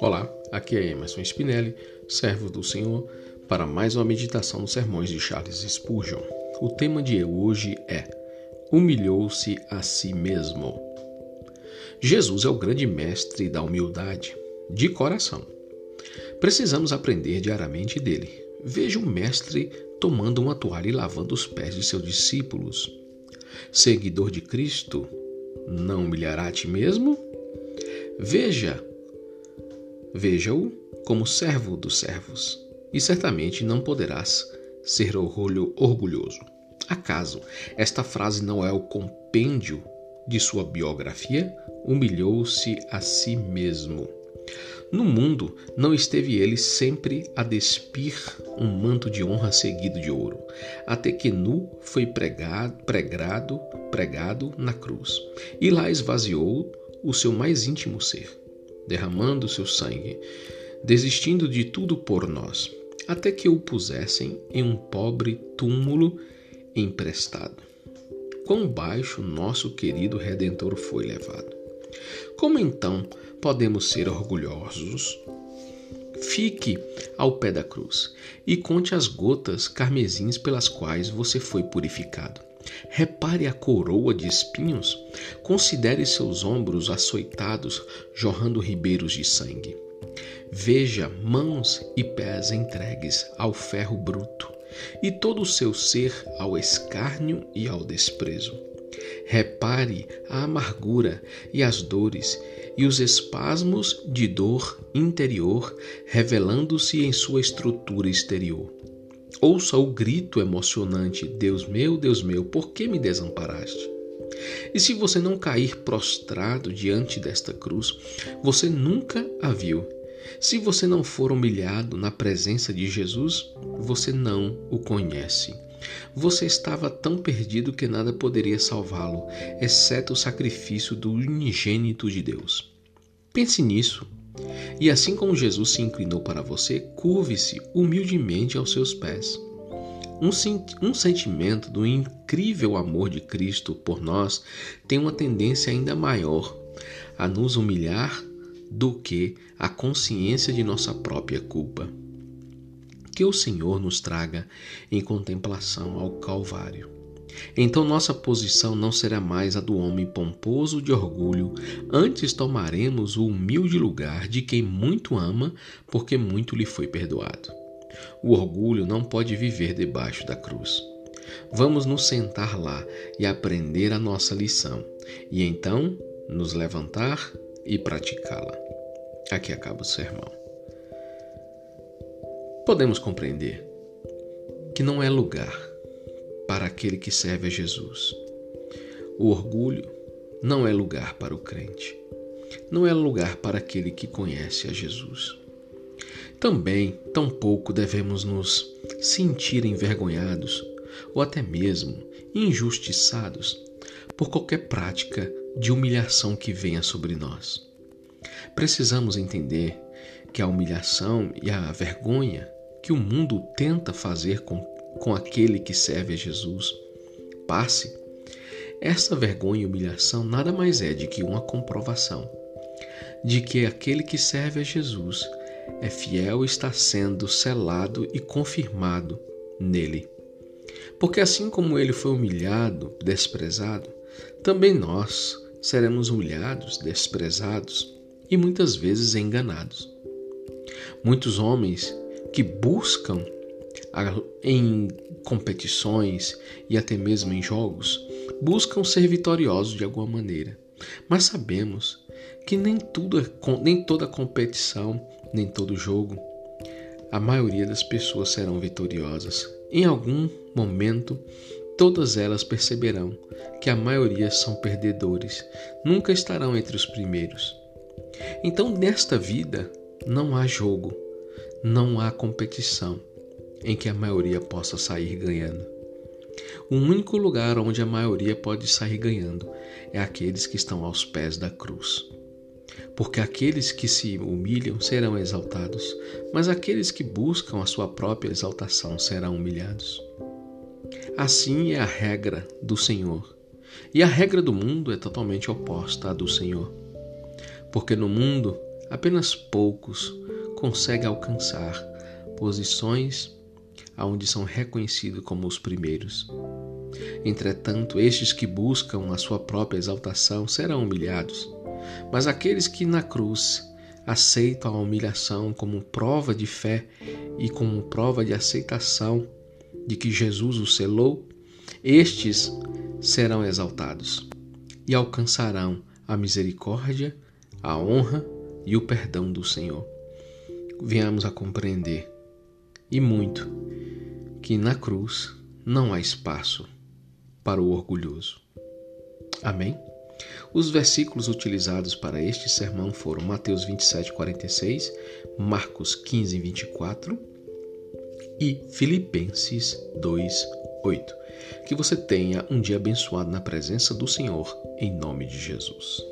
Olá, aqui é Emerson Spinelli, servo do Senhor, para mais uma meditação nos sermões de Charles Spurgeon. O tema de hoje é Humilhou-se a si mesmo. Jesus é o grande mestre da humildade, de coração. Precisamos aprender diariamente dele. Veja o mestre tomando uma toalha e lavando os pés de seus discípulos. Seguidor de Cristo, não humilhará a ti mesmo? Veja Veja-o como servo dos servos, e certamente não poderás ser orgulho, orgulhoso. Acaso esta frase não é o compêndio de sua biografia? Humilhou-se a si mesmo. No mundo não esteve ele sempre a despir um manto de honra seguido de ouro, até que nu foi pregado, pregado, pregado na cruz, e lá esvaziou o seu mais íntimo ser derramando seu sangue, desistindo de tudo por nós, até que o pusessem em um pobre túmulo emprestado. Quão baixo nosso querido Redentor foi levado. Como então podemos ser orgulhosos? Fique ao pé da cruz e conte as gotas carmesins pelas quais você foi purificado. Repare a coroa de espinhos, considere seus ombros açoitados, jorrando ribeiros de sangue. Veja mãos e pés entregues ao ferro bruto, e todo o seu ser ao escárnio e ao desprezo. Repare a amargura e as dores e os espasmos de dor interior revelando-se em sua estrutura exterior. Ouça o grito emocionante: Deus meu, Deus meu, por que me desamparaste? E se você não cair prostrado diante desta cruz, você nunca a viu. Se você não for humilhado na presença de Jesus, você não o conhece. Você estava tão perdido que nada poderia salvá-lo, exceto o sacrifício do unigênito de Deus. Pense nisso e assim como Jesus se inclinou para você, curve-se humildemente aos seus pés. Um, um, sentimento do incrível amor de Cristo por nós tem uma tendência ainda maior a nos humilhar do que a consciência de nossa própria culpa. Que o Senhor nos traga em contemplação ao Calvário. Então nossa posição não será mais a do homem pomposo de orgulho, antes tomaremos o humilde lugar de quem muito ama, porque muito lhe foi perdoado. O orgulho não pode viver debaixo da cruz. Vamos nos sentar lá e aprender a nossa lição, e então nos levantar e praticá-la. Aqui acaba o sermão. Podemos compreender que não é lugar para aquele que serve a Jesus. O orgulho não é lugar para o crente, não é lugar para aquele que conhece a Jesus. Também, tampouco devemos nos sentir envergonhados ou até mesmo injustiçados por qualquer prática de humilhação que venha sobre nós. Precisamos entender que a humilhação e a vergonha que o mundo tenta fazer com com aquele que serve a Jesus passe, essa vergonha e humilhação nada mais é de que uma comprovação de que aquele que serve a Jesus é fiel e está sendo selado e confirmado nele. Porque assim como ele foi humilhado, desprezado, também nós seremos humilhados, desprezados e muitas vezes enganados. Muitos homens que buscam em competições e até mesmo em jogos, buscam ser vitoriosos de alguma maneira. Mas sabemos que nem tudo é, nem toda competição, nem todo jogo, a maioria das pessoas serão vitoriosas. Em algum momento, todas elas perceberão que a maioria são perdedores, nunca estarão entre os primeiros. Então, nesta vida, não há jogo, não há competição em que a maioria possa sair ganhando. O único lugar onde a maioria pode sair ganhando é aqueles que estão aos pés da cruz. Porque aqueles que se humilham serão exaltados, mas aqueles que buscam a sua própria exaltação serão humilhados. Assim é a regra do Senhor. E a regra do mundo é totalmente oposta à do Senhor. Porque no mundo, apenas poucos conseguem alcançar posições aonde são reconhecidos como os primeiros. Entretanto, estes que buscam a sua própria exaltação serão humilhados, mas aqueles que na cruz aceitam a humilhação como prova de fé e como prova de aceitação de que Jesus o selou, estes serão exaltados e alcançarão a misericórdia, a honra e o perdão do Senhor. Venhamos a compreender, e muito, que na cruz não há espaço para o orgulhoso. Amém? Os versículos utilizados para este sermão foram Mateus 27, 46, Marcos 15, 24 e Filipenses 2, 8. Que você tenha um dia abençoado na presença do Senhor, em nome de Jesus.